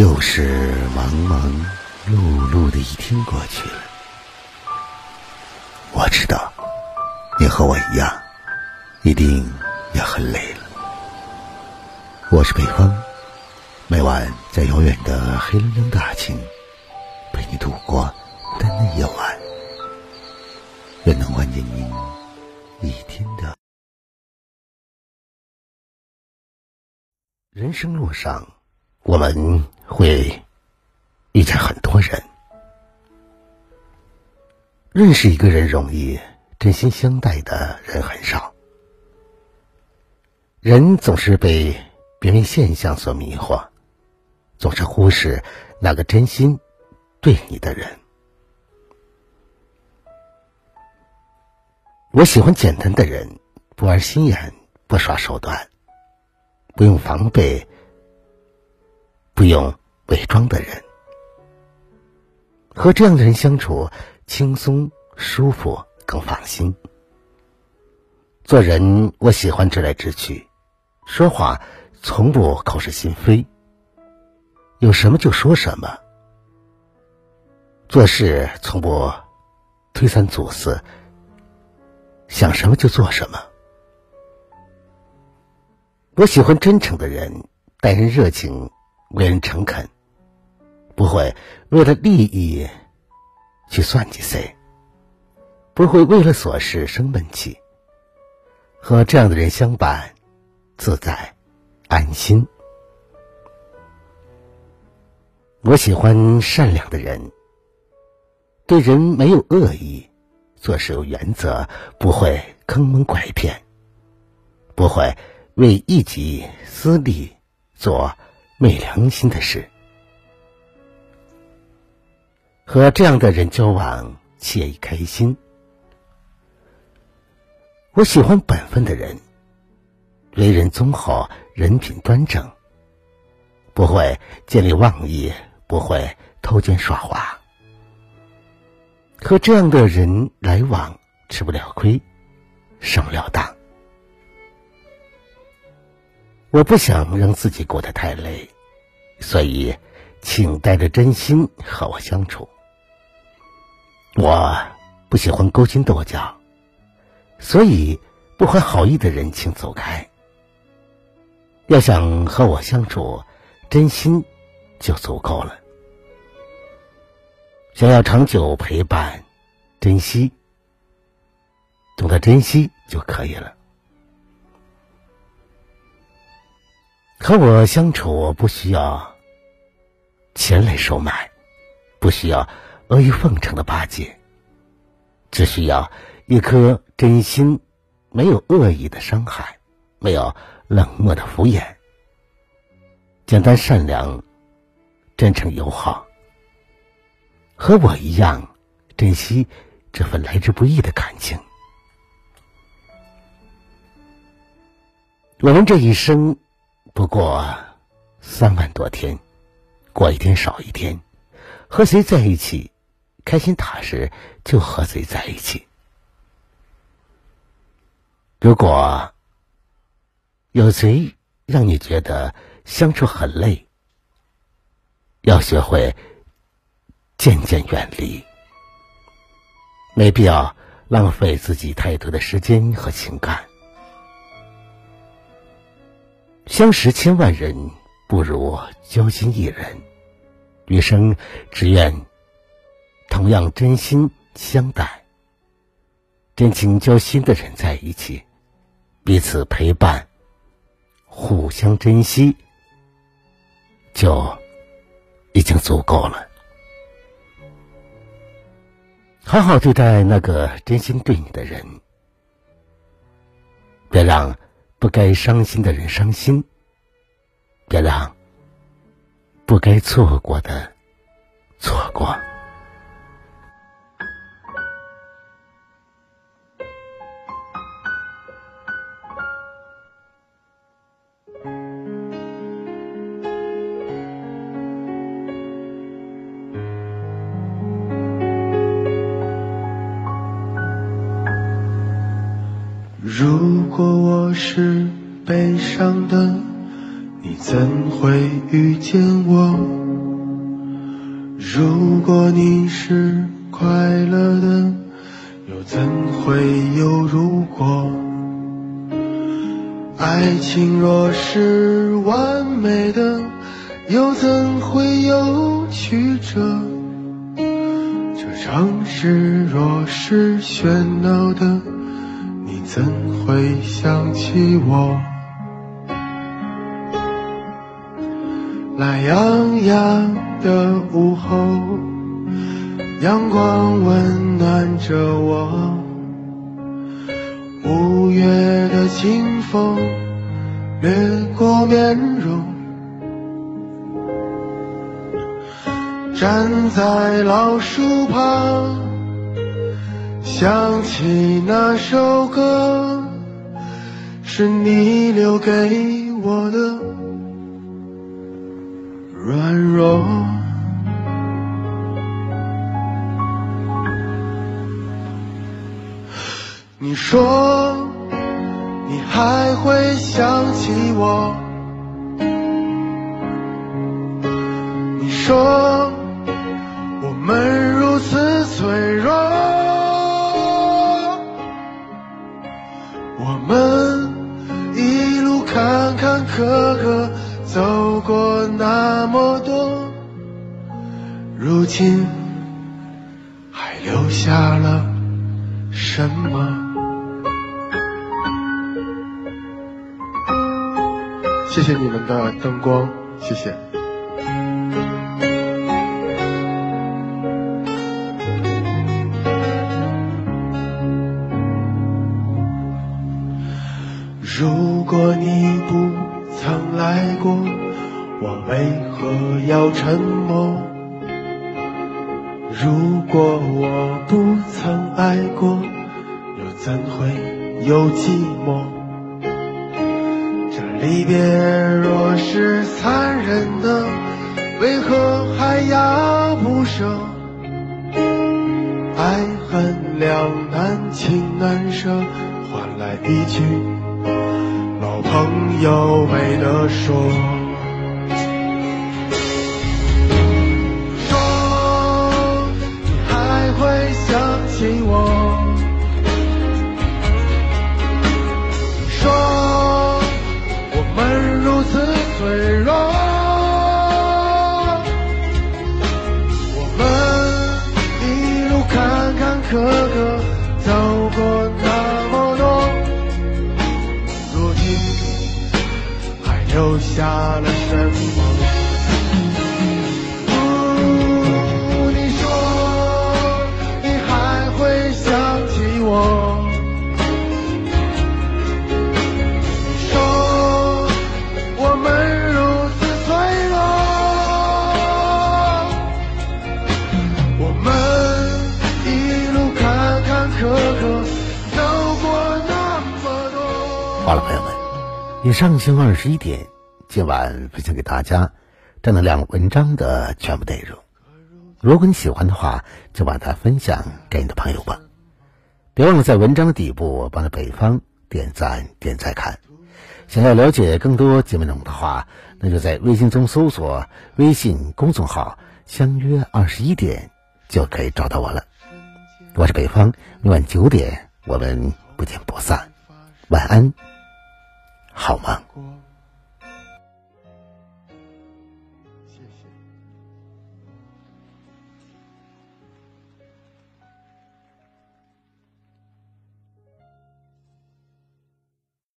又是忙忙碌碌的一天过去了，我知道你和我一样，一定也很累了。我是北风，每晚在遥远的黑龙江大庆陪你度过孤单的夜晚，愿能缓解您一天的。人生路上，我们会遇见很多人。认识一个人容易，真心相待的人很少。人总是被表面现象所迷惑，总是忽视那个真心对你的人。我喜欢简单的人，不玩心眼，不耍手段。不用防备，不用伪装的人，和这样的人相处轻松舒服，更放心。做人，我喜欢直来直去，说话从不口是心非，有什么就说什么。做事从不推三阻四，想什么就做什么。我喜欢真诚的人，待人热情，为人诚恳，不会为了利益去算计谁，不会为了琐事生闷气。和这样的人相伴，自在安心。我喜欢善良的人，对人没有恶意，做事有原则，不会坑蒙拐骗，不会。为一己私利做昧良心的事，和这样的人交往惬意开心。我喜欢本分的人，为人忠厚，人品端正，不会见利忘义，不会偷奸耍滑。和这样的人来往，吃不了亏，上不了当。我不想让自己过得太累，所以，请带着真心和我相处。我不喜欢勾心斗角，所以不怀好意的人请走开。要想和我相处，真心就足够了。想要长久陪伴，珍惜，懂得珍惜就可以了。和我相处不需要钱来收买，不需要阿谀奉承的巴结，只需要一颗真心，没有恶意的伤害，没有冷漠的敷衍，简单善良，真诚友好，和我一样珍惜这份来之不易的感情。我们这一生。不过三万多天，过一天少一天，和谁在一起，开心踏实就和谁在一起。如果有谁让你觉得相处很累，要学会渐渐远离，没必要浪费自己太多的时间和情感。相识千万人，不如交心一人。余生只愿同样真心相待，真情交心的人在一起，彼此陪伴，互相珍惜，就已经足够了。好好对待那个真心对你的人，别让。不该伤心的人伤心，别让不该错过的错过。如果我是悲伤的，你怎会遇见我？如果你是快乐的，又怎会有如果？爱情若是完美的，又怎会有曲折？这城市若是喧闹的，你怎会想起我？懒洋洋的午后，阳光温暖着我。五月的清风掠过面容，站在老树旁，想起那首歌，是你留给我的。软弱，你说你还会想起我？你说下了什么？谢谢你们的灯光，谢谢。如果你不。曾来过，我为何要沉默？如果我不曾爱过，又怎会有寂寞？这离别若是残忍的，为何还要不舍？爱恨两难，情难舍，换来一句。老朋友没得说，哥哥走过那么多如今还留下了什么？好了，朋友们，以上星二十一点。今晚分享给大家正能量文章的全部内容。如果你喜欢的话，就把它分享给你的朋友吧。别忘了在文章的底部帮着北方点赞点赞看。想要了解更多节目内容的话，那就在微信中搜索微信公众号“相约二十一点”就可以找到我了。我是北方，每晚九点我们不见不散。晚安，好吗？